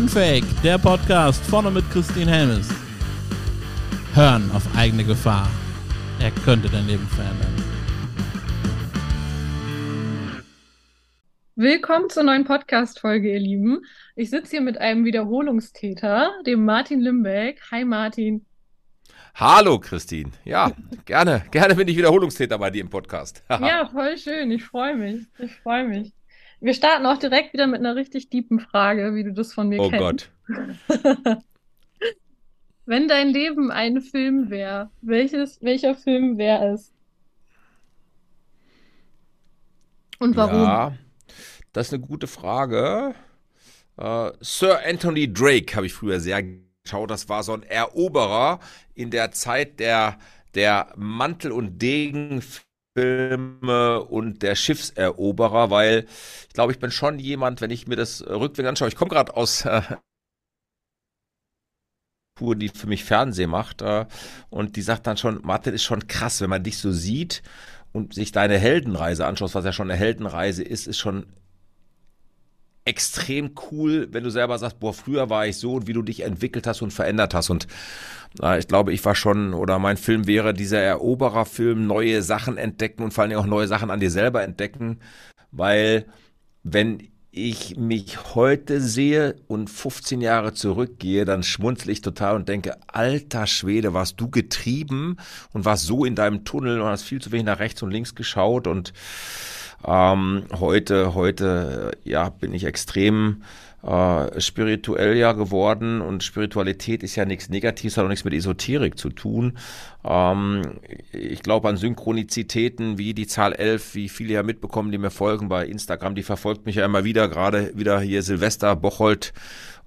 Unfake, der Podcast vorne mit Christine Helmes. Hören auf eigene Gefahr. Er könnte dein Leben verändern. Willkommen zur neuen Podcast-Folge, ihr Lieben. Ich sitze hier mit einem Wiederholungstäter, dem Martin Limbeck. Hi Martin. Hallo Christine. Ja, gerne, gerne bin ich Wiederholungstäter bei dir im Podcast. ja, voll schön. Ich freue mich. Ich freue mich. Wir starten auch direkt wieder mit einer richtig tiefen Frage, wie du das von mir oh kennst. Oh Gott. Wenn dein Leben ein Film wäre, welches, welcher Film wäre es? Und warum? Ja, das ist eine gute Frage. Uh, Sir Anthony Drake habe ich früher sehr geschaut. Das war so ein Eroberer in der Zeit der, der Mantel- und Degen Filme und der Schiffseroberer, weil ich glaube, ich bin schon jemand, wenn ich mir das rückwärts anschaue, ich komme gerade aus äh, die für mich Fernsehen macht äh, und die sagt dann schon, Martin ist schon krass, wenn man dich so sieht und sich deine Heldenreise anschaut, was ja schon eine Heldenreise ist, ist schon extrem cool, wenn du selber sagst, boah, früher war ich so und wie du dich entwickelt hast und verändert hast. Und äh, ich glaube, ich war schon, oder mein Film wäre dieser Erobererfilm, neue Sachen entdecken und vor allen Dingen auch neue Sachen an dir selber entdecken, weil wenn ich mich heute sehe und 15 Jahre zurückgehe, dann schmunzle ich total und denke, alter Schwede, warst du getrieben und warst so in deinem Tunnel und hast viel zu wenig nach rechts und links geschaut und ähm, heute, heute, ja, bin ich extrem äh, spirituell ja geworden und Spiritualität ist ja nichts Negatives, hat auch nichts mit Esoterik zu tun. Ähm, ich glaube an Synchronizitäten wie die Zahl 11, wie viele ja mitbekommen, die mir folgen bei Instagram, die verfolgt mich ja immer wieder, gerade wieder hier Silvester, Bocholt,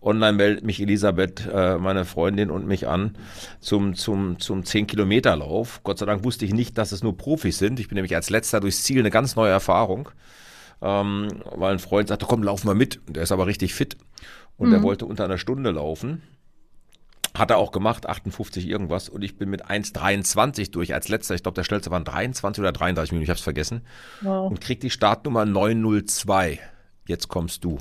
Online meldet mich Elisabeth, äh, meine Freundin und mich an zum, zum, zum 10-Kilometer-Lauf. Gott sei Dank wusste ich nicht, dass es nur Profis sind. Ich bin nämlich als letzter durchs Ziel eine ganz neue Erfahrung. Ähm, weil ein Freund sagte, komm, lauf mal mit. Der ist aber richtig fit. Und mhm. der wollte unter einer Stunde laufen. Hat er auch gemacht, 58 irgendwas. Und ich bin mit 1,23 durch als letzter. Ich glaube, der schnellste waren 23 oder 33 Minuten, ich habe es vergessen. Wow. Und krieg die Startnummer 902. Jetzt kommst du.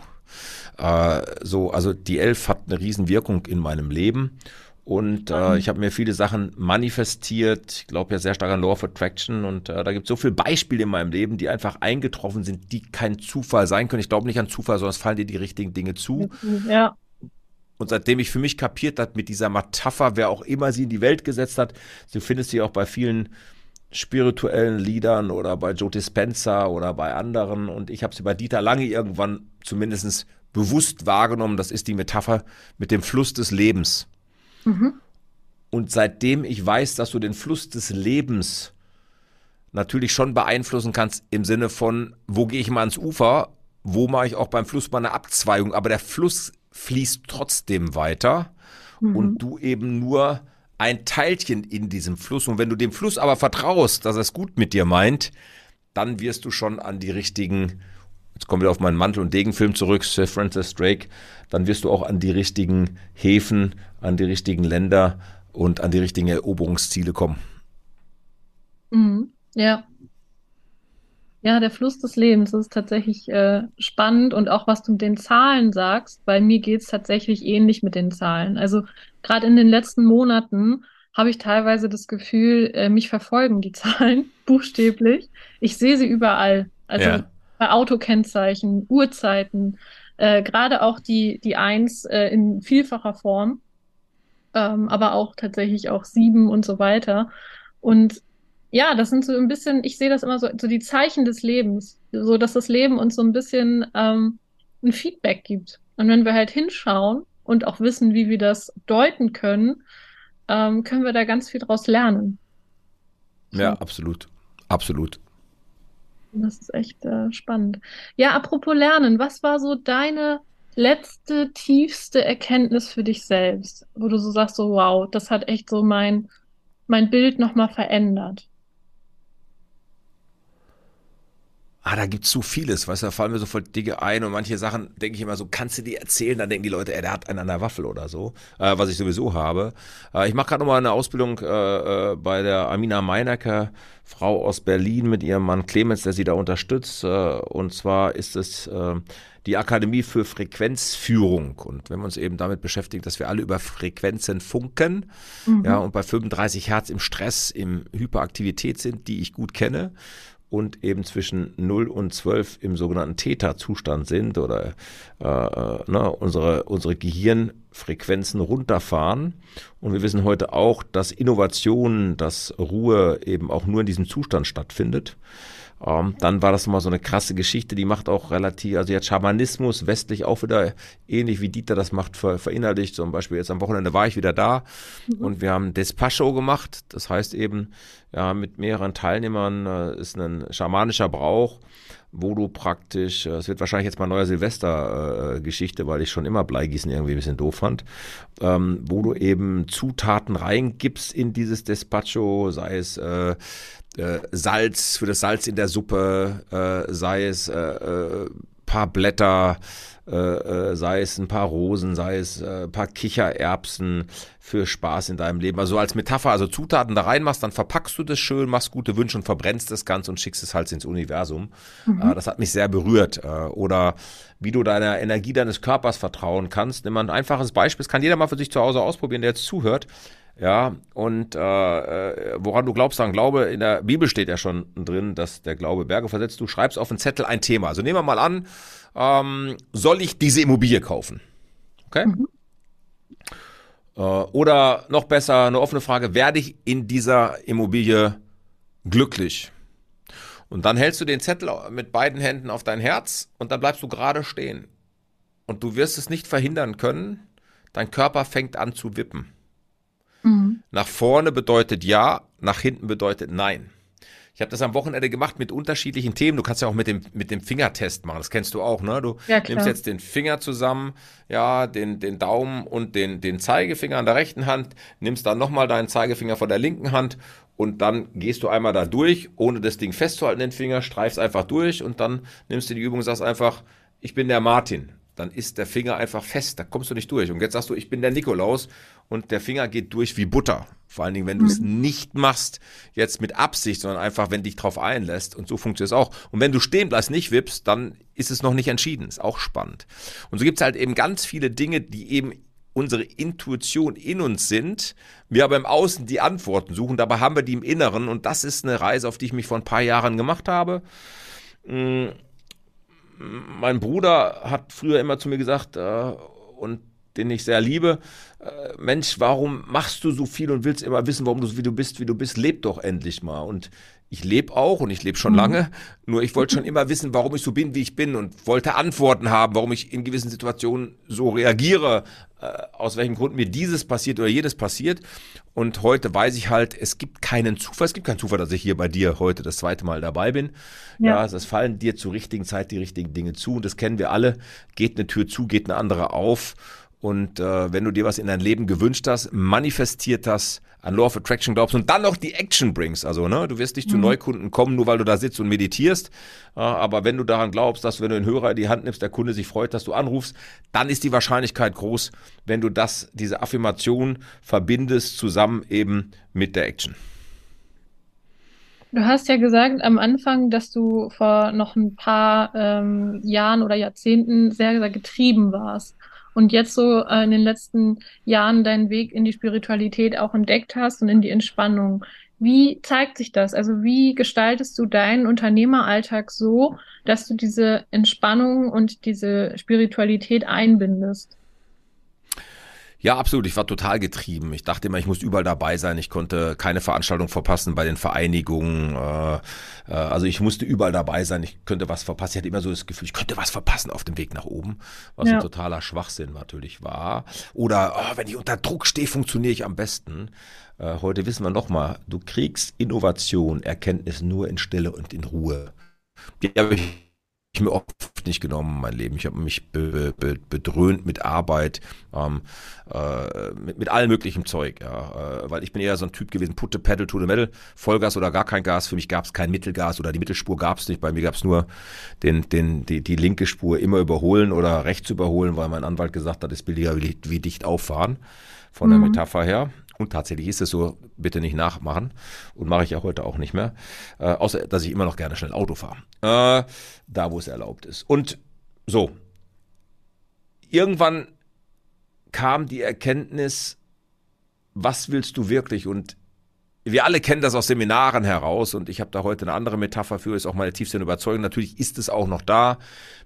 Äh, so, also die Elf hat eine Riesenwirkung in meinem Leben. Und äh, mhm. ich habe mir viele Sachen manifestiert. Ich glaube ja sehr stark an Law of Attraction. Und äh, da gibt es so viele Beispiele in meinem Leben, die einfach eingetroffen sind, die kein Zufall sein können. Ich glaube nicht an Zufall, sondern es fallen dir die richtigen Dinge zu. Ja. Und seitdem ich für mich kapiert hat mit dieser Metapher, wer auch immer sie in die Welt gesetzt hat, du findest sie auch bei vielen spirituellen Liedern oder bei Joe Dispenza oder bei anderen. Und ich habe sie bei Dieter Lange irgendwann zumindest bewusst wahrgenommen. Das ist die Metapher mit dem Fluss des Lebens. Mhm. Und seitdem ich weiß, dass du den Fluss des Lebens natürlich schon beeinflussen kannst im Sinne von, wo gehe ich mal ans Ufer, wo mache ich auch beim Fluss mal eine Abzweigung, aber der Fluss fließt trotzdem weiter mhm. und du eben nur ein Teilchen in diesem Fluss. Und wenn du dem Fluss aber vertraust, dass er es gut mit dir meint, dann wirst du schon an die richtigen, jetzt kommen wir auf meinen Mantel- und Degenfilm zurück, Sir Francis Drake, dann wirst du auch an die richtigen Häfen, an die richtigen Länder und an die richtigen Eroberungsziele kommen. Mhm. Ja. Ja, der Fluss des Lebens ist tatsächlich äh, spannend und auch was du mit den Zahlen sagst, bei mir geht es tatsächlich ähnlich mit den Zahlen. Also gerade in den letzten Monaten habe ich teilweise das Gefühl, äh, mich verfolgen die Zahlen buchstäblich. Ich sehe sie überall. Also ja. bei Autokennzeichen, Uhrzeiten, äh, gerade auch die, die Eins äh, in vielfacher Form, ähm, aber auch tatsächlich auch sieben und so weiter. Und ja, das sind so ein bisschen, ich sehe das immer so, so die Zeichen des Lebens, so dass das Leben uns so ein bisschen ähm, ein Feedback gibt. Und wenn wir halt hinschauen und auch wissen, wie wir das deuten können, ähm, können wir da ganz viel draus lernen. Ja, absolut. Absolut. Das ist echt äh, spannend. Ja, apropos Lernen, was war so deine letzte, tiefste Erkenntnis für dich selbst, wo du so sagst, so wow, das hat echt so mein, mein Bild nochmal verändert? Ah, da gibt's so vieles, weißt du, da fallen mir sofort Dinge ein und manche Sachen denke ich immer so, kannst du die erzählen? Dann denken die Leute, ey, der hat einen an der Waffel oder so, äh, was ich sowieso habe. Äh, ich mache gerade nochmal eine Ausbildung äh, äh, bei der Amina Meinecker, Frau aus Berlin mit ihrem Mann Clemens, der sie da unterstützt. Äh, und zwar ist es äh, die Akademie für Frequenzführung. Und wenn wir uns eben damit beschäftigen, dass wir alle über Frequenzen funken, mhm. ja, und bei 35 Hertz im Stress, im Hyperaktivität sind, die ich gut kenne, und eben zwischen 0 und 12 im sogenannten Theta-Zustand sind oder äh, äh, ne, unsere, unsere Gehirnfrequenzen runterfahren. Und wir wissen heute auch, dass Innovation, dass Ruhe eben auch nur in diesem Zustand stattfindet. Ähm, dann war das mal so eine krasse Geschichte, die macht auch relativ, also jetzt Schamanismus westlich auch wieder ähnlich wie Dieter das macht, ver, verinnerlicht. Zum Beispiel jetzt am Wochenende war ich wieder da mhm. und wir haben Despacho gemacht. Das heißt eben, ja, mit mehreren Teilnehmern äh, ist ein schamanischer Brauch, wo du praktisch, äh, es wird wahrscheinlich jetzt mal neuer Silvester-Geschichte, äh, weil ich schon immer Bleigießen irgendwie ein bisschen doof fand, ähm, wo du eben Zutaten reingibst in dieses Despacho, sei es äh, äh, Salz für das Salz in der Suppe, äh, sei es äh, äh, paar Blätter, äh, äh, sei es ein paar Rosen, sei es äh, paar Kichererbsen für Spaß in deinem Leben. Also als Metapher, also Zutaten da reinmachst, dann verpackst du das schön, machst gute Wünsche und verbrennst das Ganze und schickst es halt ins Universum. Mhm. Äh, das hat mich sehr berührt. Äh, oder wie du deiner Energie deines Körpers vertrauen kannst. Nimm mal ein einfaches Beispiel, das kann jeder mal für sich zu Hause ausprobieren, der jetzt zuhört. Ja, und äh, äh, woran du glaubst an Glaube, in der Bibel steht ja schon drin, dass der Glaube Berge versetzt. Du schreibst auf einen Zettel ein Thema. Also nehmen wir mal an, ähm, soll ich diese Immobilie kaufen? Okay? Mhm. Äh, oder noch besser, eine offene Frage, werde ich in dieser Immobilie glücklich? Und dann hältst du den Zettel mit beiden Händen auf dein Herz und dann bleibst du gerade stehen. Und du wirst es nicht verhindern können, dein Körper fängt an zu wippen. Nach vorne bedeutet ja, nach hinten bedeutet nein. Ich habe das am Wochenende gemacht mit unterschiedlichen Themen. Du kannst ja auch mit dem, mit dem Fingertest machen. Das kennst du auch, ne? Du ja, nimmst jetzt den Finger zusammen, ja, den, den Daumen und den, den Zeigefinger an der rechten Hand, nimmst dann nochmal deinen Zeigefinger von der linken Hand und dann gehst du einmal da durch, ohne das Ding festzuhalten, den Finger, streifst einfach durch und dann nimmst du die Übung und sagst einfach, ich bin der Martin dann ist der Finger einfach fest, da kommst du nicht durch. Und jetzt sagst du, ich bin der Nikolaus und der Finger geht durch wie Butter. Vor allen Dingen, wenn du es mhm. nicht machst, jetzt mit Absicht, sondern einfach, wenn dich drauf einlässt. Und so funktioniert es auch. Und wenn du stehen bleibst, nicht wippst, dann ist es noch nicht entschieden. Ist auch spannend. Und so gibt es halt eben ganz viele Dinge, die eben unsere Intuition in uns sind, wir aber im Außen die Antworten suchen, dabei haben wir die im Inneren und das ist eine Reise, auf die ich mich vor ein paar Jahren gemacht habe. Mein Bruder hat früher immer zu mir gesagt, äh, und den ich sehr liebe, äh, Mensch, warum machst du so viel und willst immer wissen, warum du wie du bist, wie du bist, leb doch endlich mal. Und ich lebe auch und ich lebe schon mhm. lange, nur ich wollte schon immer wissen, warum ich so bin, wie ich bin und wollte Antworten haben, warum ich in gewissen Situationen so reagiere, äh, aus welchem Grund mir dieses passiert oder jedes passiert. Und heute weiß ich halt, es gibt keinen Zufall, es gibt keinen Zufall, dass ich hier bei dir heute das zweite Mal dabei bin. Ja, ja es fallen dir zur richtigen Zeit die richtigen Dinge zu und das kennen wir alle. Geht eine Tür zu, geht eine andere auf. Und äh, wenn du dir was in dein Leben gewünscht hast, manifestiert das, an Law of Attraction glaubst und dann noch die Action bringst. Also, ne, du wirst nicht mhm. zu Neukunden kommen, nur weil du da sitzt und meditierst. Äh, aber wenn du daran glaubst, dass wenn du den Hörer in die Hand nimmst, der Kunde sich freut, dass du anrufst, dann ist die Wahrscheinlichkeit groß, wenn du das, diese Affirmation verbindest zusammen eben mit der Action. Du hast ja gesagt am Anfang, dass du vor noch ein paar ähm, Jahren oder Jahrzehnten sehr, sehr getrieben warst und jetzt so äh, in den letzten Jahren deinen Weg in die Spiritualität auch entdeckt hast und in die Entspannung. Wie zeigt sich das? Also wie gestaltest du deinen Unternehmeralltag so, dass du diese Entspannung und diese Spiritualität einbindest? Ja, absolut. Ich war total getrieben. Ich dachte immer, ich muss überall dabei sein. Ich konnte keine Veranstaltung verpassen bei den Vereinigungen. Äh, äh, also ich musste überall dabei sein. Ich könnte was verpassen. Ich hatte immer so das Gefühl, ich könnte was verpassen auf dem Weg nach oben, was ja. ein totaler Schwachsinn natürlich war. Oder oh, wenn ich unter Druck stehe, funktioniere ich am besten. Äh, heute wissen wir nochmal, du kriegst Innovation, Erkenntnis nur in Stille und in Ruhe. Die habe ich ich mir oft nicht genommen, mein Leben. Ich habe mich be, be, bedröhnt mit Arbeit, ähm, äh, mit, mit allem möglichen Zeug, ja. Äh, weil ich bin eher so ein Typ gewesen, putte Pedal to the Metal, Vollgas oder gar kein Gas. Für mich gab es kein Mittelgas oder die Mittelspur gab es nicht. Bei mir gab es nur den, den, die, die linke Spur immer überholen oder rechts überholen, weil mein Anwalt gesagt hat, ist billiger wie, wie dicht auffahren, von der mhm. Metapher her. Und tatsächlich ist es so, bitte nicht nachmachen. Und mache ich ja heute auch nicht mehr. Äh, außer, dass ich immer noch gerne schnell Auto fahre. Äh, da, wo es erlaubt ist. Und so. Irgendwann kam die Erkenntnis, was willst du wirklich? Und wir alle kennen das aus Seminaren heraus und ich habe da heute eine andere Metapher für, ist auch meine tiefste Überzeugung. Natürlich ist es auch noch da.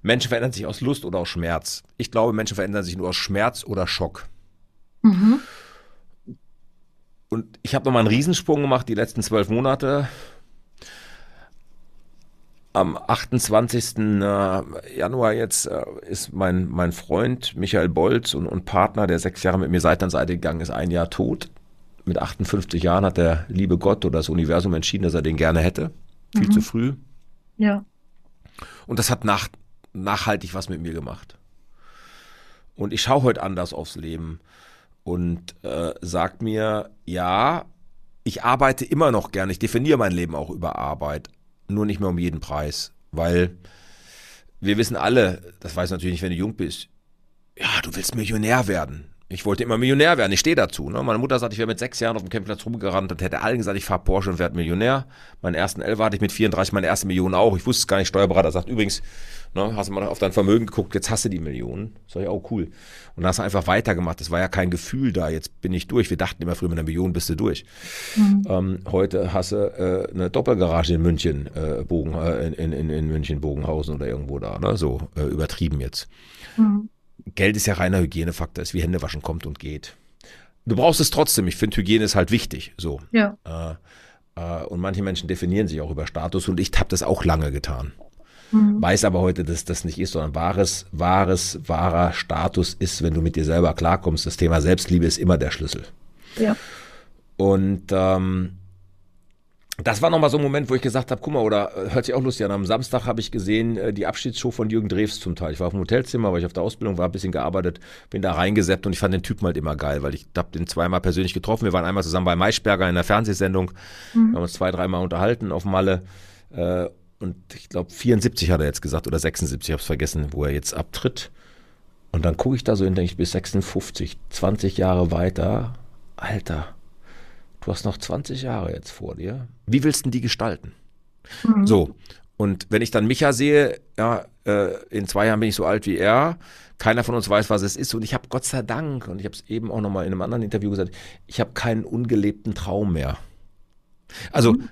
Menschen verändern sich aus Lust oder aus Schmerz. Ich glaube, Menschen verändern sich nur aus Schmerz oder Schock. Mhm. Und ich habe nochmal einen Riesensprung gemacht die letzten zwölf Monate. Am 28. Äh, Januar jetzt äh, ist mein, mein Freund Michael Bolz und, und Partner, der sechs Jahre mit mir Seite an Seite gegangen ist, ein Jahr tot. Mit 58 Jahren hat der liebe Gott oder das Universum entschieden, dass er den gerne hätte. Viel mhm. zu früh. Ja. Und das hat nach, nachhaltig was mit mir gemacht. Und ich schaue heute anders aufs Leben und äh, sagt mir, ja, ich arbeite immer noch gerne, ich definiere mein Leben auch über Arbeit, nur nicht mehr um jeden Preis, weil wir wissen alle, das weiß natürlich nicht, wenn du jung bist, ja, du willst Millionär werden. Ich wollte immer Millionär werden, ich stehe dazu. Ne? Meine Mutter sagt, ich wäre mit sechs Jahren auf dem Campingplatz rumgerannt und hätte allen gesagt, ich fahre Porsche und werde Millionär. Meinen ersten Elfer hatte ich mit 34, meine erste Million auch. Ich wusste es gar nicht, Steuerberater sagt übrigens, ne, hast du mal auf dein Vermögen geguckt, jetzt hast du die Millionen. Sag ich, auch cool. Und dann hast du einfach weitergemacht. Es war ja kein Gefühl da, jetzt bin ich durch. Wir dachten immer früher, mit einer Million bist du durch. Mhm. Ähm, heute hast du äh, eine Doppelgarage in München, äh, Bogen, äh, in, in, in München, Bogenhausen oder irgendwo da, ne? so äh, übertrieben jetzt. Mhm. Geld ist ja reiner Hygienefaktor, ist wie Hände waschen kommt und geht. Du brauchst es trotzdem. Ich finde, Hygiene ist halt wichtig. So. Ja. Äh, äh, und manche Menschen definieren sich auch über Status und ich habe das auch lange getan. Mhm. Weiß aber heute, dass das nicht ist, sondern wahres, wahres, wahrer Status ist, wenn du mit dir selber klarkommst. Das Thema Selbstliebe ist immer der Schlüssel. Ja. Und ähm, das war nochmal so ein Moment, wo ich gesagt habe, guck mal, oder äh, hört sich auch lustig an, am Samstag habe ich gesehen äh, die Abschiedsshow von Jürgen Drews zum Teil. Ich war auf dem Hotelzimmer, weil ich auf der Ausbildung war, ein bisschen gearbeitet, bin da reingesetzt und ich fand den Typen halt immer geil, weil ich habe den zweimal persönlich getroffen. Wir waren einmal zusammen bei Maischberger in der Fernsehsendung, mhm. haben uns zwei, dreimal unterhalten auf Malle. Äh, und ich glaube 74 hat er jetzt gesagt oder 76, ich habe es vergessen, wo er jetzt abtritt. Und dann gucke ich da so hin, denke ich, bis 56, 20 Jahre weiter. Alter, du hast noch 20 Jahre jetzt vor dir. Wie willst du die gestalten? Mhm. So. Und wenn ich dann Micha sehe, ja, äh, in zwei Jahren bin ich so alt wie er, keiner von uns weiß, was es ist. Und ich habe Gott sei Dank, und ich habe es eben auch nochmal in einem anderen Interview gesagt, ich habe keinen ungelebten Traum mehr. Also mhm.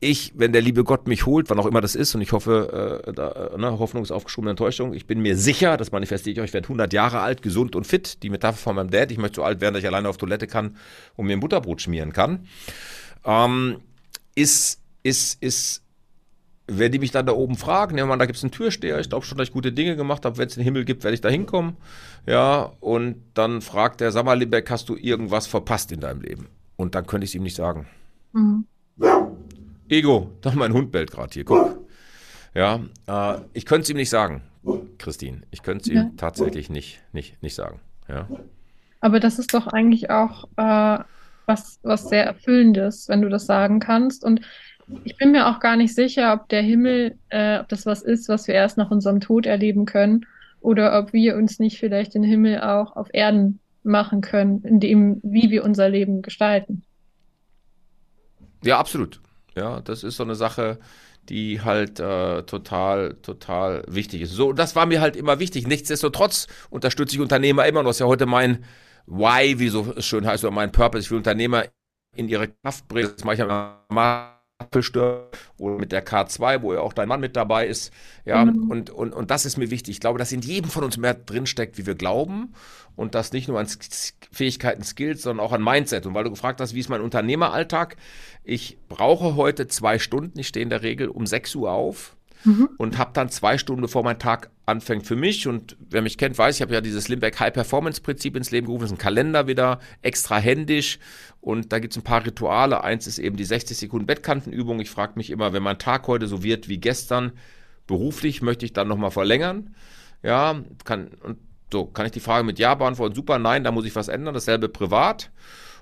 Ich, wenn der liebe Gott mich holt, wann auch immer das ist, und ich hoffe, äh, da, ne, Hoffnung ist aufgeschobene Enttäuschung, ich bin mir sicher, das manifestiere ich euch, ich werde 100 Jahre alt, gesund und fit, die Metapher von meinem Dad, ich möchte so alt werden, dass ich alleine auf Toilette kann und mir ein Butterbrot schmieren kann, ähm, ist, ist, ist, wenn die mich dann da oben fragen, ja man, da gibt es einen Türsteher, ich glaube schon, dass ich gute Dinge gemacht habe, wenn es einen Himmel gibt, werde ich da hinkommen, ja, und dann fragt der, sag mal, Limbeck, hast du irgendwas verpasst in deinem Leben? Und dann könnte ich es ihm nicht sagen. Mhm. Ego, doch mein Hund bellt gerade hier, guck. Ja, äh, ich könnte es ihm nicht sagen, Christine. Ich könnte es ihm ja. tatsächlich nicht, nicht, nicht sagen. Ja. Aber das ist doch eigentlich auch äh, was, was sehr Erfüllendes, wenn du das sagen kannst. Und ich bin mir auch gar nicht sicher, ob der Himmel, äh, ob das was ist, was wir erst nach unserem Tod erleben können, oder ob wir uns nicht vielleicht den Himmel auch auf Erden machen können, in dem, wie wir unser Leben gestalten. Ja, absolut. Ja, das ist so eine Sache, die halt äh, total, total wichtig ist. So, das war mir halt immer wichtig. Nichtsdestotrotz unterstütze ich Unternehmer immer noch. Das ist ja heute mein Why, wie so schön heißt, oder mein Purpose. Ich will Unternehmer in ihre Kraft bringen. Das mache ich mal oder mit der K2, wo ja auch dein Mann mit dabei ist. Ja, mhm. und, und, und das ist mir wichtig. Ich glaube, dass in jedem von uns mehr drinsteckt, wie wir glauben. Und das nicht nur an Fähigkeiten, Skills, sondern auch an Mindset. Und weil du gefragt hast, wie ist mein Unternehmeralltag? Ich brauche heute zwei Stunden. Ich stehe in der Regel um 6 Uhr auf mhm. und habe dann zwei Stunden, bevor mein Tag anfängt für mich. Und wer mich kennt, weiß, ich habe ja dieses Limbeck High Performance Prinzip ins Leben gerufen. Das ist ein Kalender wieder, extra händisch. Und da gibt es ein paar Rituale. Eins ist eben die 60 Sekunden Bettkantenübung. Ich frage mich immer, wenn mein Tag heute so wird wie gestern, beruflich möchte ich dann nochmal verlängern. Ja, kann, und so, kann ich die Frage mit Ja beantworten? Super, nein, da muss ich was ändern. Dasselbe privat.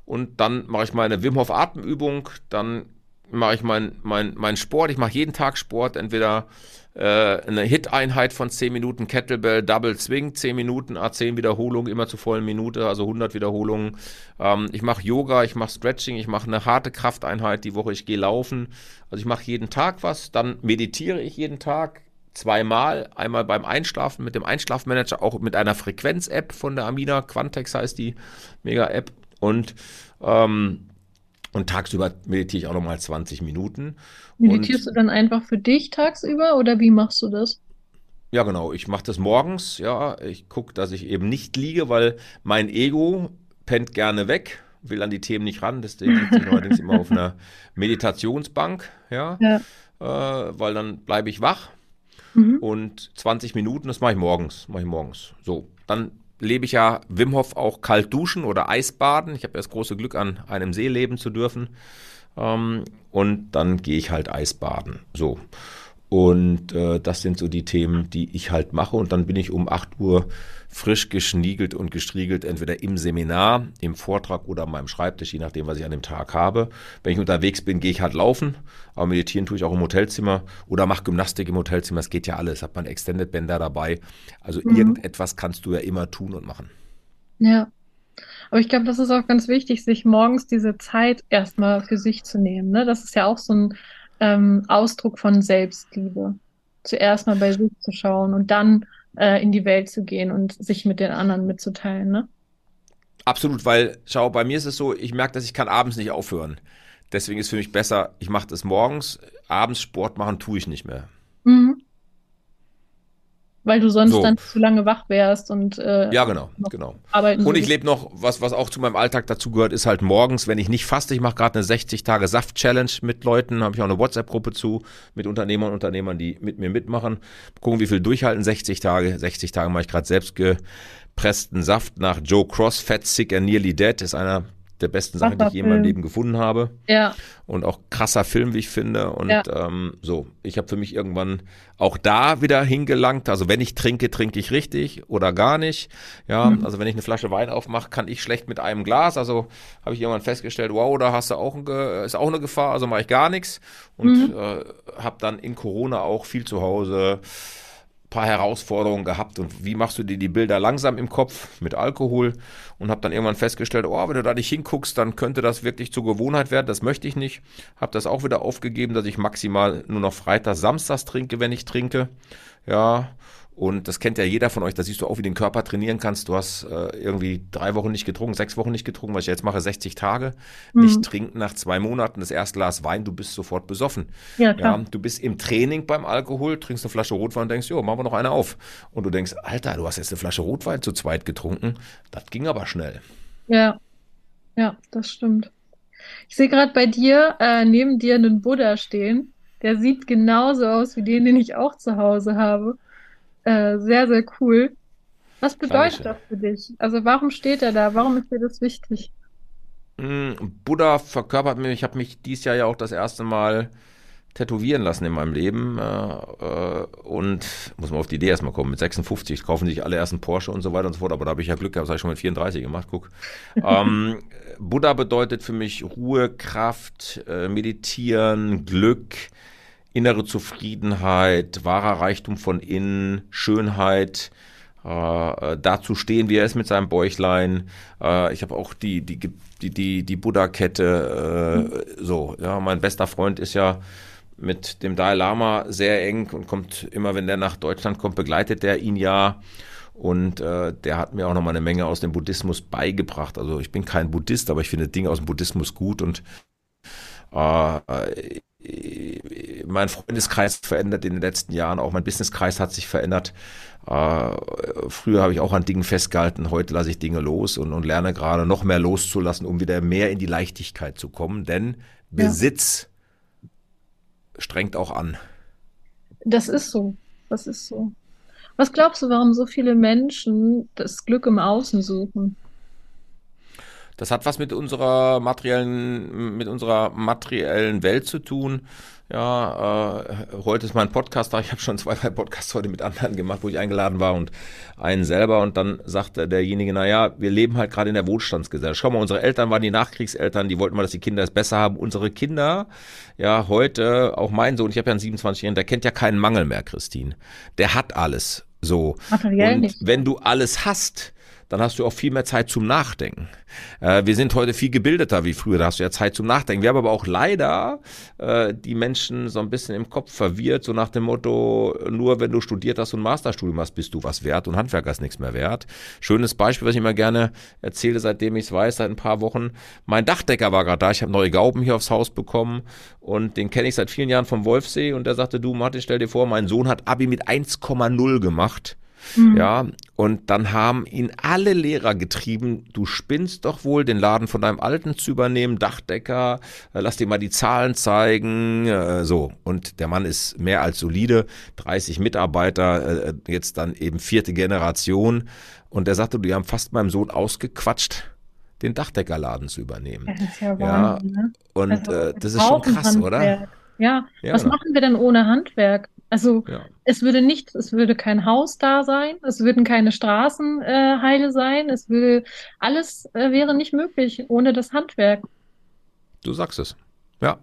Und dann mache ich meine Wim Hof Atemübung, dann mache ich meinen mein, mein Sport. Ich mache jeden Tag Sport, entweder äh, eine Hit-Einheit von 10 Minuten Kettlebell, Double Swing, 10 Minuten, A10 Wiederholungen, immer zur vollen Minute, also 100 Wiederholungen. Ähm, ich mache Yoga, ich mache Stretching, ich mache eine harte Krafteinheit die Woche, ich gehe laufen. Also ich mache jeden Tag was, dann meditiere ich jeden Tag, zweimal. Einmal beim Einschlafen mit dem Einschlafmanager, auch mit einer Frequenz-App von der Amina. Quantex heißt die Mega-App. Und, ähm, und tagsüber meditiere ich auch nochmal 20 Minuten. Meditierst und, du dann einfach für dich tagsüber oder wie machst du das? Ja, genau. Ich mache das morgens. Ja, ich gucke, dass ich eben nicht liege, weil mein Ego pennt gerne weg, will an die Themen nicht ran. Deswegen sitze ich allerdings immer auf einer Meditationsbank. Ja, ja. Äh, weil dann bleibe ich wach. Mhm. Und 20 Minuten, das mache ich morgens. Mache ich morgens. So, dann lebe ich ja Wim Hof auch kalt duschen oder Eisbaden. Ich habe das große Glück, an einem See leben zu dürfen. Ähm, und dann gehe ich halt Eisbaden. So. Und äh, das sind so die Themen, die ich halt mache. Und dann bin ich um 8 Uhr frisch geschniegelt und gestriegelt, entweder im Seminar, im Vortrag oder an meinem Schreibtisch, je nachdem, was ich an dem Tag habe. Wenn ich unterwegs bin, gehe ich halt laufen, aber meditieren tue ich auch im Hotelzimmer oder mache Gymnastik im Hotelzimmer. Es geht ja alles, hat man Extended Bänder dabei. Also mhm. irgendetwas kannst du ja immer tun und machen. Ja. Aber ich glaube, das ist auch ganz wichtig, sich morgens diese Zeit erstmal für sich zu nehmen. Ne? Das ist ja auch so ein ähm, Ausdruck von Selbstliebe. Zuerst mal bei sich zu schauen und dann äh, in die Welt zu gehen und sich mit den anderen mitzuteilen, ne? Absolut, weil, schau, bei mir ist es so, ich merke, dass ich kann abends nicht aufhören. Deswegen ist für mich besser, ich mache das morgens, abends Sport machen tue ich nicht mehr. Mhm. Weil du sonst so. dann zu lange wach wärst und äh, ja genau genau. und ich lebe noch was was auch zu meinem Alltag dazu gehört ist halt morgens wenn ich nicht faste ich mache gerade eine 60 Tage Saft Challenge mit Leuten habe ich auch eine WhatsApp Gruppe zu mit Unternehmern und Unternehmern die mit mir mitmachen. Gucken wie viel durchhalten. 60 Tage 60 Tage mache ich gerade selbst gepressten Saft nach Joe Cross Fat Sick and Nearly Dead. Ist einer der besten Sachen, die ich je in meinem Leben gefunden habe. Ja. Und auch krasser Film, wie ich finde. Und ja. ähm, so, ich habe für mich irgendwann auch da wieder hingelangt. Also wenn ich trinke, trinke ich richtig oder gar nicht. Ja, mhm. also wenn ich eine Flasche Wein aufmache, kann ich schlecht mit einem Glas. Also habe ich irgendwann festgestellt, wow, da hast du auch ein, ist auch eine Gefahr. Also mache ich gar nichts. Und mhm. äh, habe dann in Corona auch viel zu Hause paar Herausforderungen gehabt und wie machst du dir die Bilder langsam im Kopf mit Alkohol und habe dann irgendwann festgestellt, oh, wenn du da nicht hinguckst, dann könnte das wirklich zur Gewohnheit werden, das möchte ich nicht. Habe das auch wieder aufgegeben, dass ich maximal nur noch Freitag, Samstags trinke, wenn ich trinke. Ja, und das kennt ja jeder von euch, da siehst du auch, wie den Körper trainieren kannst. Du hast äh, irgendwie drei Wochen nicht getrunken, sechs Wochen nicht getrunken, was ich jetzt mache, 60 Tage. Mhm. Nicht trinken nach zwei Monaten, das erste Glas Wein, du bist sofort besoffen. Ja, klar. Ja, du bist im Training beim Alkohol, trinkst eine Flasche Rotwein und denkst, jo, machen wir noch eine auf. Und du denkst, Alter, du hast jetzt eine Flasche Rotwein zu zweit getrunken. Das ging aber schnell. Ja, ja, das stimmt. Ich sehe gerade bei dir äh, neben dir einen Buddha stehen. Der sieht genauso aus wie den, den ich auch zu Hause habe. Äh, sehr, sehr cool. Was bedeutet Dankeschön. das für dich? Also warum steht er da? Warum ist dir das wichtig? Mm, Buddha verkörpert mich, ich habe mich dieses Jahr ja auch das erste Mal tätowieren lassen in meinem Leben äh, äh, und muss man auf die Idee erstmal kommen, mit 56 kaufen sich alle erst einen Porsche und so weiter und so fort, aber da habe ich ja Glück gehabt, das habe ich schon mit 34 gemacht, guck. ähm, Buddha bedeutet für mich Ruhe, Kraft, äh, Meditieren, Glück, innere Zufriedenheit, wahrer Reichtum von innen, Schönheit, äh, dazu stehen, wie er ist mit seinem Bäuchlein. Äh, ich habe auch die, die, die, die, die Buddha-Kette, äh, so, ja, mein bester Freund ist ja mit dem Dalai Lama sehr eng und kommt immer, wenn der nach Deutschland kommt, begleitet der ihn ja. Und äh, der hat mir auch noch mal eine Menge aus dem Buddhismus beigebracht. Also ich bin kein Buddhist, aber ich finde Dinge aus dem Buddhismus gut und äh, mein Freundeskreis verändert in den letzten Jahren, auch mein Businesskreis hat sich verändert. Äh, früher habe ich auch an Dingen festgehalten, heute lasse ich Dinge los und, und lerne gerade noch mehr loszulassen, um wieder mehr in die Leichtigkeit zu kommen, denn Besitz ja. strengt auch an. Das ist so, das ist so. Was glaubst du, warum so viele Menschen das Glück im Außen suchen? Das hat was mit unserer materiellen, mit unserer materiellen Welt zu tun. Ja, äh, heute ist mein Podcast da. Ich habe schon zwei, drei Podcasts heute mit anderen gemacht, wo ich eingeladen war und einen selber. Und dann sagte derjenige, na ja, wir leben halt gerade in der Wohlstandsgesellschaft. Schau mal, unsere Eltern waren die Nachkriegseltern, die wollten mal, dass die Kinder es besser haben. Unsere Kinder, ja, heute, auch mein Sohn, ich habe ja einen 27-Jährigen, der kennt ja keinen Mangel mehr, Christine. Der hat alles. So. Materiell und nicht. wenn du alles hast, dann hast du auch viel mehr Zeit zum Nachdenken. Äh, wir sind heute viel gebildeter wie früher, da hast du ja Zeit zum Nachdenken. Wir haben aber auch leider äh, die Menschen so ein bisschen im Kopf verwirrt, so nach dem Motto, nur wenn du studiert hast und Masterstudium hast, bist du was wert und Handwerker ist nichts mehr wert. Schönes Beispiel, was ich immer gerne erzähle, seitdem ich es weiß, seit ein paar Wochen. Mein Dachdecker war gerade da, ich habe neue Gauben hier aufs Haus bekommen und den kenne ich seit vielen Jahren vom Wolfsee und der sagte, du Martin, stell dir vor, mein Sohn hat Abi mit 1,0 gemacht. Mhm. Ja, und dann haben ihn alle Lehrer getrieben, du spinnst doch wohl, den Laden von deinem Alten zu übernehmen, Dachdecker, äh, lass dir mal die Zahlen zeigen, äh, so. Und der Mann ist mehr als solide, 30 Mitarbeiter, äh, jetzt dann eben vierte Generation. Und er sagte, die haben fast meinem Sohn ausgequatscht, den Dachdeckerladen zu übernehmen. Das ist ja Ja, Wahnsinn, ne? Und Also, äh, das ist schon krass, oder? Handwerk. Ja, Ja, was genau. machen wir denn ohne Handwerk? Also Ja. es würde nicht, es würde kein Haus da sein, es würden keine Straßen äh, heile sein, es würde alles äh, wäre nicht möglich ohne das Handwerk. Du sagst es. Ja.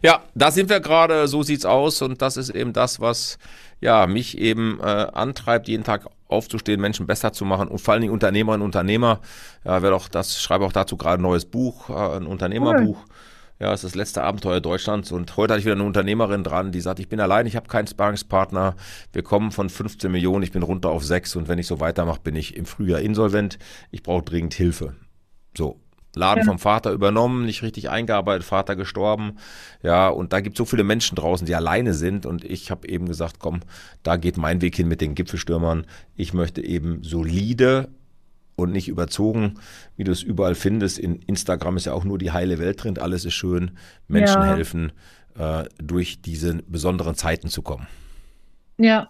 Ja, da sind wir gerade, so sieht's aus und das ist eben das, was ja mich eben äh, antreibt, jeden Tag aufzustehen, Menschen besser zu machen und vor allen Dingen Unternehmerinnen und Unternehmer. Ja, werde auch das, schreibe auch dazu gerade ein neues Buch, äh, ein Unternehmerbuch. Ja, es ist das letzte Abenteuer Deutschlands und heute hatte ich wieder eine Unternehmerin dran, die sagt, ich bin allein, ich habe keinen Sparringspartner, wir kommen von 15 Millionen, ich bin runter auf 6 und wenn ich so weitermache, bin ich im Frühjahr insolvent, ich brauche dringend Hilfe. So, Laden vom Vater übernommen, nicht richtig eingearbeitet, Vater gestorben. Ja, und da gibt es so viele Menschen draußen, die alleine sind. Und ich habe eben gesagt, komm, da geht mein Weg hin mit den Gipfelstürmern. Ich möchte eben solide und nicht überzogen, wie du es überall findest. In Instagram ist ja auch nur die heile Welt drin, alles ist schön. Menschen Ja. helfen, äh, durch diese besonderen Zeiten zu kommen. Ja.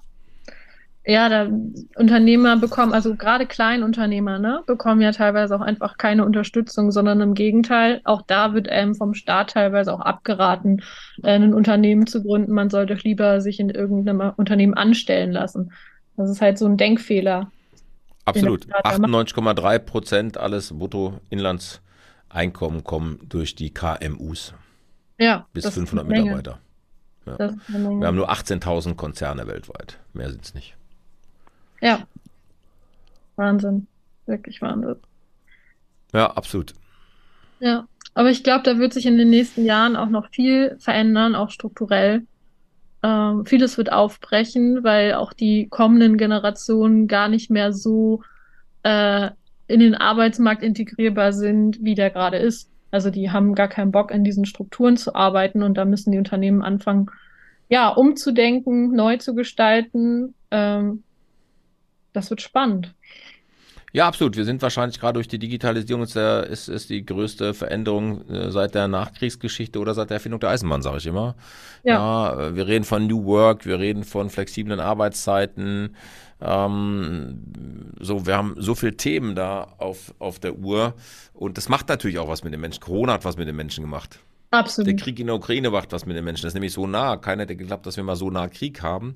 Ja, da Unternehmer bekommen, also gerade Kleinunternehmer, ne, bekommen ja teilweise auch einfach keine Unterstützung, sondern im Gegenteil, auch da wird einem vom Staat teilweise auch abgeraten, äh, ein Unternehmen zu gründen. Man sollte lieber sich in irgendeinem Unternehmen anstellen lassen. Das ist halt so ein Denkfehler. Absolut. der Staat ja macht. 98,3 Prozent alles Bruttoinlandseinkommen kommen durch die KMUs Ja, bis das ist 500 eine Menge. Mitarbeiter. Menge. Wir haben nur 18.000 Konzerne weltweit. Mehr sind's nicht. Ja. Wahnsinn. Wirklich Wahnsinn. Ja, absolut. Ja, aber ich glaube, da wird sich in den nächsten Jahren auch noch viel verändern, auch strukturell. Ähm, vieles wird aufbrechen, weil auch die kommenden Generationen gar nicht mehr so äh, in den Arbeitsmarkt integrierbar sind, wie der gerade ist. Also die haben gar keinen Bock, in diesen Strukturen zu arbeiten und da müssen die Unternehmen anfangen, ja, umzudenken, neu zu gestalten. Ähm, das wird spannend. Ja, absolut. Wir sind wahrscheinlich gerade durch die Digitalisierung ist, der, ist, ist die größte Veränderung äh, seit der Nachkriegsgeschichte oder seit der Erfindung der Eisenbahn, sage ich immer. Ja. äh, wir reden von New Work, wir reden von flexiblen Arbeitszeiten. Ähm, so, wir haben so viele Themen da auf, auf der Uhr und das macht natürlich auch was mit den Menschen. Corona hat was mit den Menschen gemacht. Der Absolut. Krieg in der Ukraine macht was mit den Menschen. Das ist nämlich so nah. Keiner hätte geglaubt, dass wir mal so nah Krieg haben.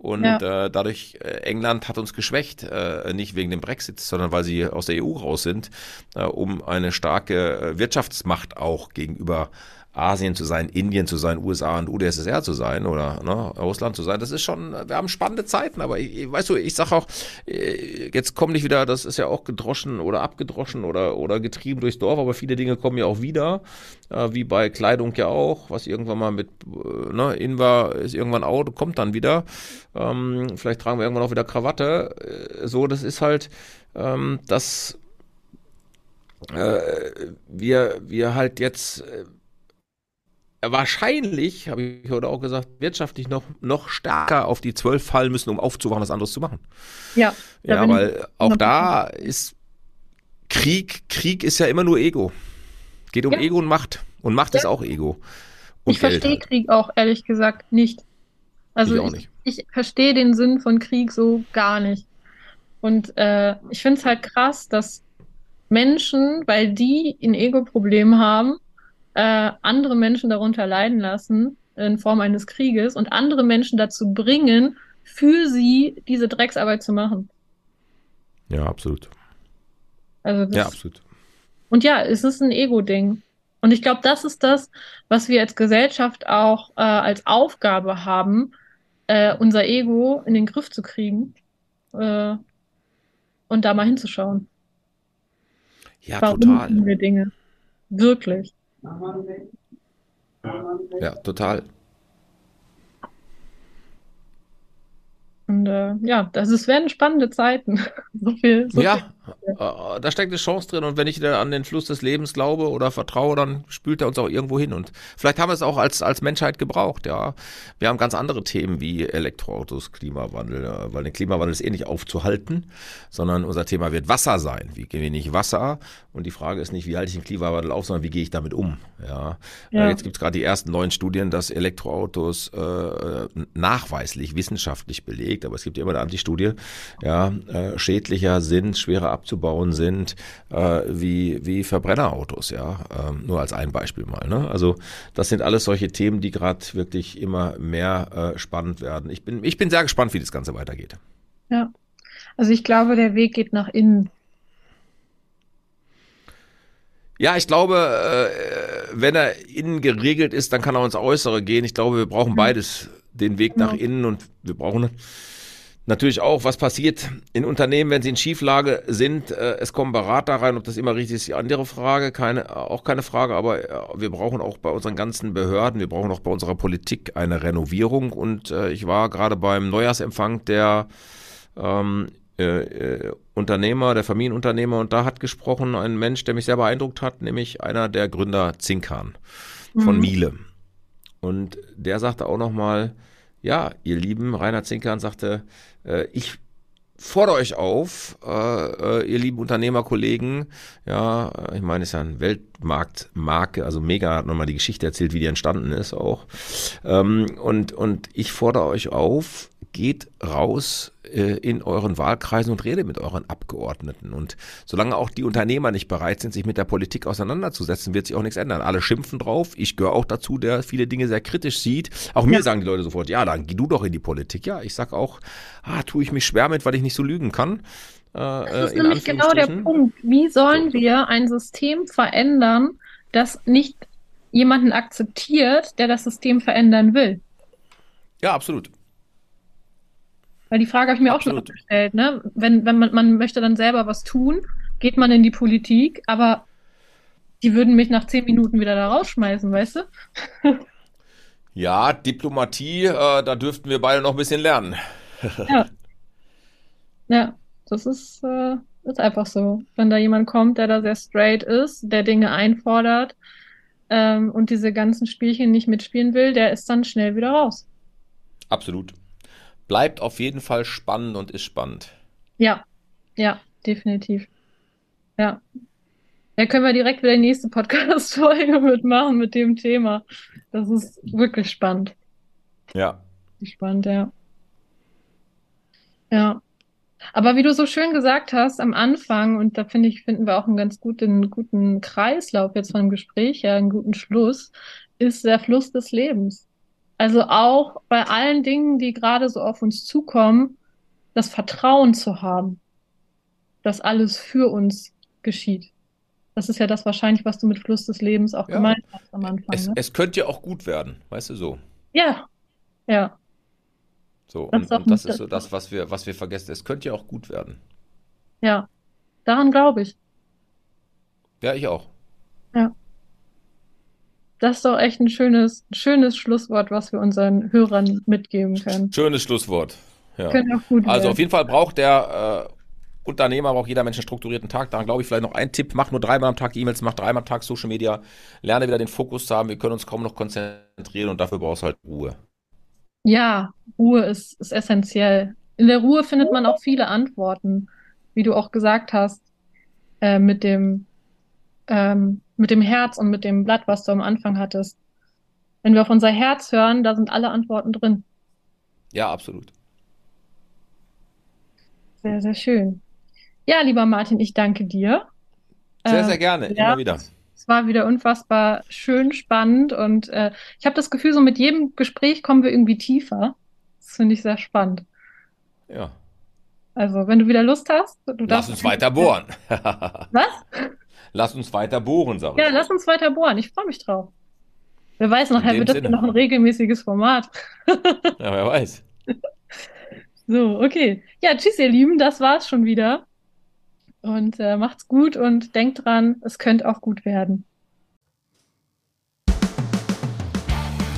Und Ja. äh, dadurch, äh, England hat uns geschwächt, äh, nicht wegen dem Brexit, sondern weil sie aus der EU raus sind, äh, um eine starke äh, Wirtschaftsmacht auch gegenüber Asien zu sein, Indien zu sein, USA und UdSSR zu sein oder ne, Russland zu sein. Das ist schon, wir haben spannende Zeiten, aber ich, weißt du, ich sag auch, äh, jetzt kommen nicht wieder, das ist ja auch gedroschen oder abgedroschen oder, oder getrieben durchs Dorf, aber viele Dinge kommen ja auch wieder, äh, wie bei Kleidung ja auch, was irgendwann mal mit, äh, ne, in war, ist irgendwann out, kommt dann wieder. Ähm, vielleicht tragen wir irgendwann auch wieder Krawatte. So, das ist halt, ähm, das, wir, wir halt jetzt, wahrscheinlich, habe ich heute auch gesagt, wirtschaftlich noch, noch stärker auf die Zwölf fallen müssen, um aufzuwachen, was anderes zu machen. Ja, Ja, weil auch da ist Krieg, Krieg ist ja immer nur Ego. Geht um Ja. Ego und Macht. Und Macht ist auch Ego. Und Ich Geld verstehe halt. Krieg auch ehrlich gesagt nicht. Also Ich ich, nicht. ich verstehe den Sinn von Krieg so gar nicht. Und äh, ich finde es halt krass, dass Menschen, weil die ein Ego-Problem haben, äh, andere Menschen darunter leiden lassen in Form eines Krieges und andere Menschen dazu bringen, für sie diese Drecksarbeit zu machen. Ja, absolut. Also Ja, absolut. Und ja, es ist ein Ego-Ding. Und ich glaube, das ist das, was wir als Gesellschaft auch äh, als Aufgabe haben, äh, unser Ego in den Griff zu kriegen äh, und da mal hinzuschauen. Ja, Warum total. tun wir Dinge? Wirklich. Ja, total. Und äh, ja, das es werden spannende Zeiten. so viel, so viel. Ja, äh, da steckt eine Chance drin und wenn ich an den Fluss des Lebens glaube oder vertraue, dann spült er uns auch irgendwo hin und vielleicht haben wir es auch als, als Menschheit gebraucht, ja. Wir haben ganz andere Themen wie Elektroautos, Klimawandel, äh, weil den Klimawandel ist eh nicht aufzuhalten, sondern unser Thema wird Wasser sein. Wie gewinne ich Wasser? Und die Frage ist nicht, wie halte ich den Klimawandel auf, sondern wie gehe ich damit um, ja. Ja. Äh, Jetzt gibt es gerade die ersten neuen Studien, dass Elektroautos äh, nachweislich, wissenschaftlich belegt, aber es gibt ja immer eine Antistudie, ja, äh, schädlicher sind, schwerer abzubauen sind, äh, wie, wie Verbrennerautos, ja. Ähm, nur als ein Beispiel mal. Ne? Also das sind alles solche Themen, die gerade wirklich immer mehr äh, spannend werden. Ich bin, ich bin sehr gespannt, wie das Ganze weitergeht. Ja. Also ich glaube, der Weg geht nach innen. Ja, ich glaube, äh, wenn er innen geregelt ist, dann kann er ins Äußere gehen. Ich glaube, wir brauchen beides, den Weg nach Genau. innen und wir brauchen natürlich auch, was passiert in Unternehmen, wenn sie in Schieflage sind. Äh, es kommen Berater rein, ob das immer richtig ist, die andere Frage, keine, auch keine Frage, aber äh, wir brauchen auch bei unseren ganzen Behörden, wir brauchen auch bei unserer Politik eine Renovierung und äh, ich war gerade beim Neujahrsempfang der ähm, äh, äh, Unternehmer, der Familienunternehmer und da hat gesprochen ein Mensch, der mich sehr beeindruckt hat, nämlich einer der Gründer Zinkan von Mhm. Miele. Und der sagte auch nochmal, ja, ihr Lieben, Rainer Zinkan sagte, äh, ich fordere euch auf, äh, äh, ihr lieben Unternehmerkollegen, ja, äh, ich meine, es ist ja ein Weltmarktmarke, also Mega hat nochmal die Geschichte erzählt, wie die entstanden ist auch. Ähm, und, und ich fordere euch auf, geht raus äh, in euren Wahlkreisen und redet mit euren Abgeordneten. Und solange auch die Unternehmer nicht bereit sind, sich mit der Politik auseinanderzusetzen, wird sich auch nichts ändern. Alle schimpfen drauf. Ich gehöre auch dazu, der viele Dinge sehr kritisch sieht. Auch mir Ja. sagen die Leute sofort, ja, dann geh du doch in die Politik. Ja, ich sag auch, ah, tue ich mich schwer mit, weil ich nicht so lügen kann. Äh, Das äh, ist nämlich genau der. Punkt. Wie sollen wir ein System verändern, das nicht jemanden akzeptiert, der das System verändern will? Ja, absolut. Weil die Frage habe ich mir auch schon Absolut. gestellt, ne? Wenn, wenn man, man möchte dann selber was tun, geht man in die Politik, aber die würden mich nach zehn Minuten wieder da rausschmeißen, weißt du? Ja, Diplomatie, äh, da dürften wir beide noch ein bisschen lernen. Ja, das ist, äh, ist einfach so. Wenn da jemand kommt, der da sehr straight ist, der Dinge einfordert, ähm, und diese ganzen Spielchen nicht mitspielen will, der ist dann schnell wieder raus. Absolut. Bleibt auf jeden Fall spannend und ist spannend. Ja, ja, definitiv. Ja. Da können wir direkt wieder die nächste Podcast-Folge mitmachen mit dem Thema. Das ist wirklich spannend. Ja. Spannend, ja. Ja. Aber wie du so schön gesagt hast am Anfang, und da finde ich, finden wir auch einen ganz guten, guten Kreislauf jetzt von dem Gespräch, ja, einen guten Schluss, ist der Fluss des Lebens. Also auch bei allen Dingen, die gerade so auf uns zukommen, das Vertrauen zu haben, dass alles für uns geschieht. Das ist ja das wahrscheinlich, was du mit Fluss des Lebens auch Ja. gemeint hast am Anfang, Es, ne? es könnte ja auch gut werden, weißt du so. Ja, ja, So, und, und das ist so das, was wir, was wir vergessen. Es könnte ja auch gut werden. ja. Daran glaube ich. Ja, ich auch. Das ist doch echt ein schönes, schönes Schlusswort, was wir unseren Hörern mitgeben können. Schönes Schlusswort. Ja. Können auch gut Also auf jeden Fall braucht der äh, Unternehmer, braucht jeder Mensch einen strukturierten Tag. Daran glaube ich vielleicht noch ein Tipp. Mach nur dreimal am Tag E-Mails, mach dreimal am Tag Social Media. Lerne wieder den Fokus zu haben. Wir können uns kaum noch konzentrieren und dafür brauchst du halt Ruhe. Ja, Ruhe ist, ist essentiell. In der Ruhe findet man auch viele Antworten, wie du auch gesagt hast, äh, mit dem, ähm, mit dem Herz und mit dem Blatt, was du am Anfang hattest. Wenn wir auf unser Herz hören, da sind alle Antworten drin. Ja, absolut. Sehr, sehr schön. Ja, lieber Martin, ich danke dir. Sehr, sehr gerne, ja, immer wieder. Es war wieder unfassbar schön spannend und äh, ich habe das Gefühl, so mit jedem Gespräch kommen wir irgendwie tiefer. Das finde ich sehr spannend. Ja. Also, wenn du wieder Lust hast, du Lass darfst. uns weiter bohren. Was? Lass uns weiter bohren, sag ich. Ja, lass uns weiter bohren. Ich freue mich drauf. Wer weiß, nachher wird das Sinne. noch ein regelmäßiges Format. Ja, wer weiß. So, okay. Ja, tschüss, ihr Lieben. Das war's schon wieder. Und äh, macht's gut und denkt dran, es könnte auch gut werden.